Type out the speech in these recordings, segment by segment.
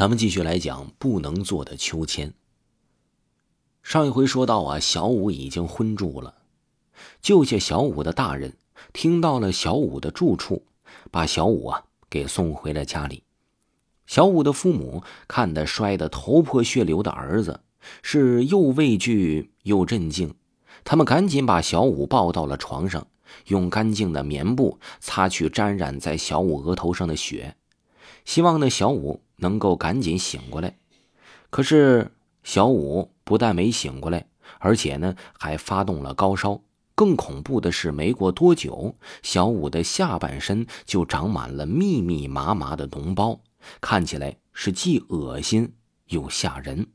咱们继续来讲不能做的秋千。上一回说到啊，小五已经昏住了，救下小五的大人听到了小五的住处，把小五啊给送回了家里。小五的父母看得摔得头破血流的儿子，是又畏惧又震惊，他们赶紧把小五抱到了床上，用干净的棉布擦去沾染在小五额头上的血，希望呢小五。能够赶紧醒过来，可是小五不但没醒过来，而且呢还发动了高烧。更恐怖的是，没过多久，小五的下半身就长满了密密麻麻的脓包，看起来是既恶心又吓人。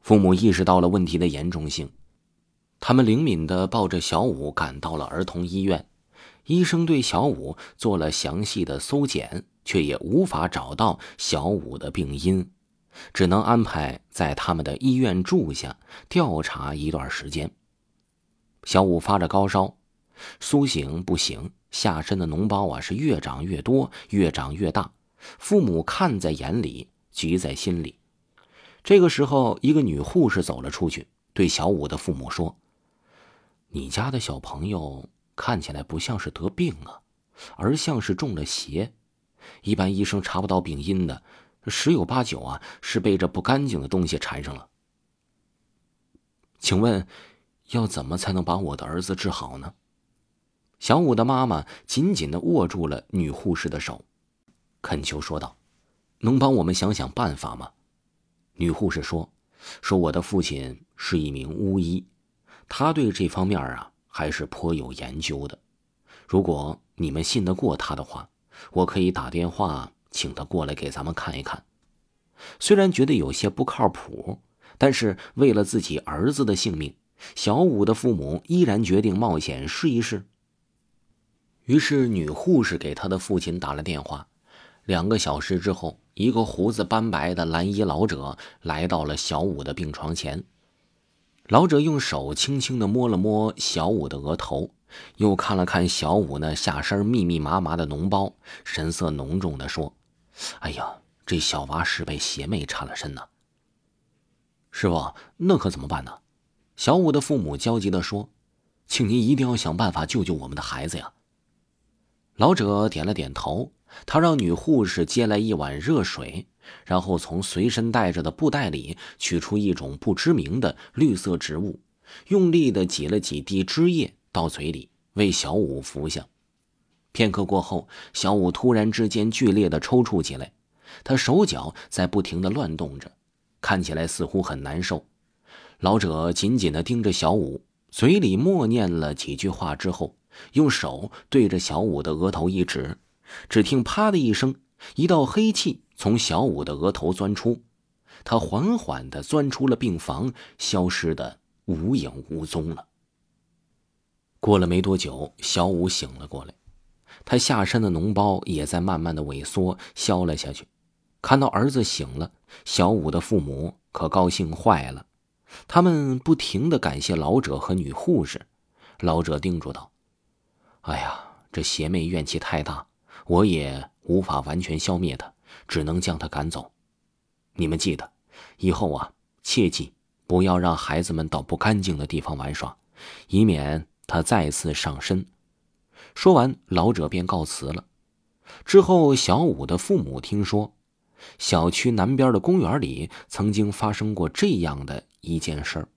父母意识到了问题的严重性，他们灵敏地抱着小五赶到了儿童医院。医生对小五做了详细的搜检。却也无法找到小五的病因，只能安排在他们的医院住下调查一段时间。小五发着高烧，苏醒不醒，下身的脓包啊是越长越多，越长越大。父母看在眼里，急在心里。这个时候，一个女护士走了出去，对小五的父母说：“你家的小朋友看起来不像是得病啊，而像是中了邪。”一般医生查不到病因的，十有八九啊是被这不干净的东西缠上了。请问，要怎么才能把我的儿子治好呢？小五的妈妈紧紧的握住了女护士的手，恳求说道：“能帮我们想想办法吗？”女护士说：“说我的父亲是一名巫医，他对这方面啊还是颇有研究的。如果你们信得过他的话。”我可以打电话请他过来给咱们看一看。虽然觉得有些不靠谱，但是为了自己儿子的性命，小五的父母依然决定冒险试一试。于是，女护士给他的父亲打了电话。两个小时之后，一个胡子斑白的蓝衣老者来到了小五的病床前。老者用手轻轻地摸了摸小五的额头。又看了看小五那下身密密麻麻的脓包，神色浓重的说：“哎呀，这小娃是被邪魅缠了身呢。”师傅，那可怎么办呢？小五的父母焦急的说：“请您一定要想办法救救我们的孩子呀！”老者点了点头，他让女护士接来一碗热水，然后从随身带着的布袋里取出一种不知名的绿色植物，用力的挤了几滴汁液。到嘴里为小五服下，片刻过后，小五突然之间剧烈的抽搐起来，他手脚在不停的乱动着，看起来似乎很难受。老者紧紧的盯着小五，嘴里默念了几句话之后，用手对着小五的额头一指，只听“啪”的一声，一道黑气从小五的额头钻出，他缓缓的钻出了病房，消失的无影无踪了。过了没多久，小五醒了过来，他下身的脓包也在慢慢的萎缩消了下去。看到儿子醒了，小五的父母可高兴坏了，他们不停的感谢老者和女护士。老者叮嘱道：“哎呀，这邪魅怨气太大，我也无法完全消灭他，只能将他赶走。你们记得，以后啊，切记不要让孩子们到不干净的地方玩耍，以免……”他再次上身，说完，老者便告辞了。之后，小五的父母听说，小区南边的公园里曾经发生过这样的一件事儿：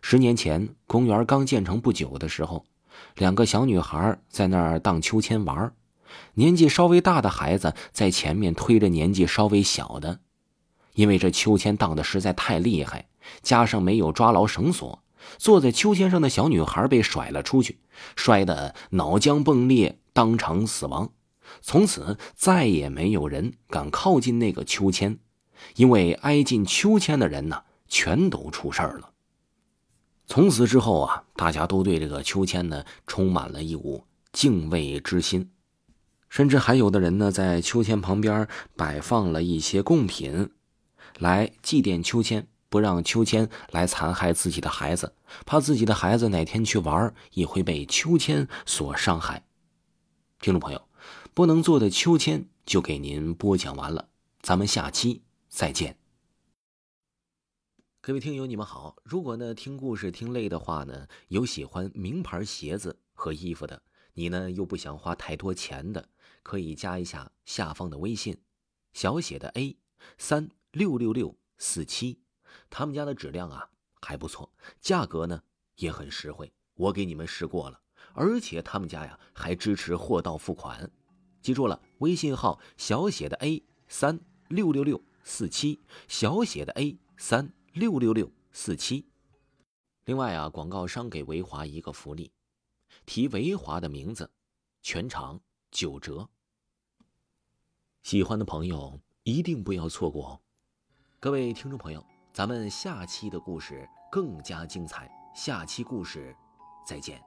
十年前，公园刚建成不久的时候，两个小女孩在那儿荡秋千玩，年纪稍微大的孩子在前面推着年纪稍微小的，因为这秋千荡的实在太厉害，加上没有抓牢绳索。坐在秋千上的小女孩被甩了出去，摔得脑浆迸裂，当场死亡。从此再也没有人敢靠近那个秋千，因为挨近秋千的人呢，全都出事儿了。从此之后啊，大家都对这个秋千呢，充满了一股敬畏之心，甚至还有的人呢，在秋千旁边摆放了一些贡品，来祭奠秋千。不让秋千来残害自己的孩子，怕自己的孩子哪天去玩也会被秋千所伤害。听众朋友，不能坐的秋千就给您播讲完了。咱们下期再见。各位听友，你们好。如果呢听故事听累的话呢，有喜欢名牌鞋子和衣服的，你呢又不想花太多钱的，可以加一下下方的微信，小写的 A 三六六六四七，他们家的质量啊还不错，价格呢也很实惠，我给你们试过了，而且他们家呀还支持货到付款。记住了，微信号小写的 A 三六六六四七，小写的 A 三。六六六四七。另外啊，广告商给维华一个福利，提维华的名字，全场九折。喜欢的朋友一定不要错过哦！各位听众朋友，咱们下期的故事更加精彩，下期故事再见。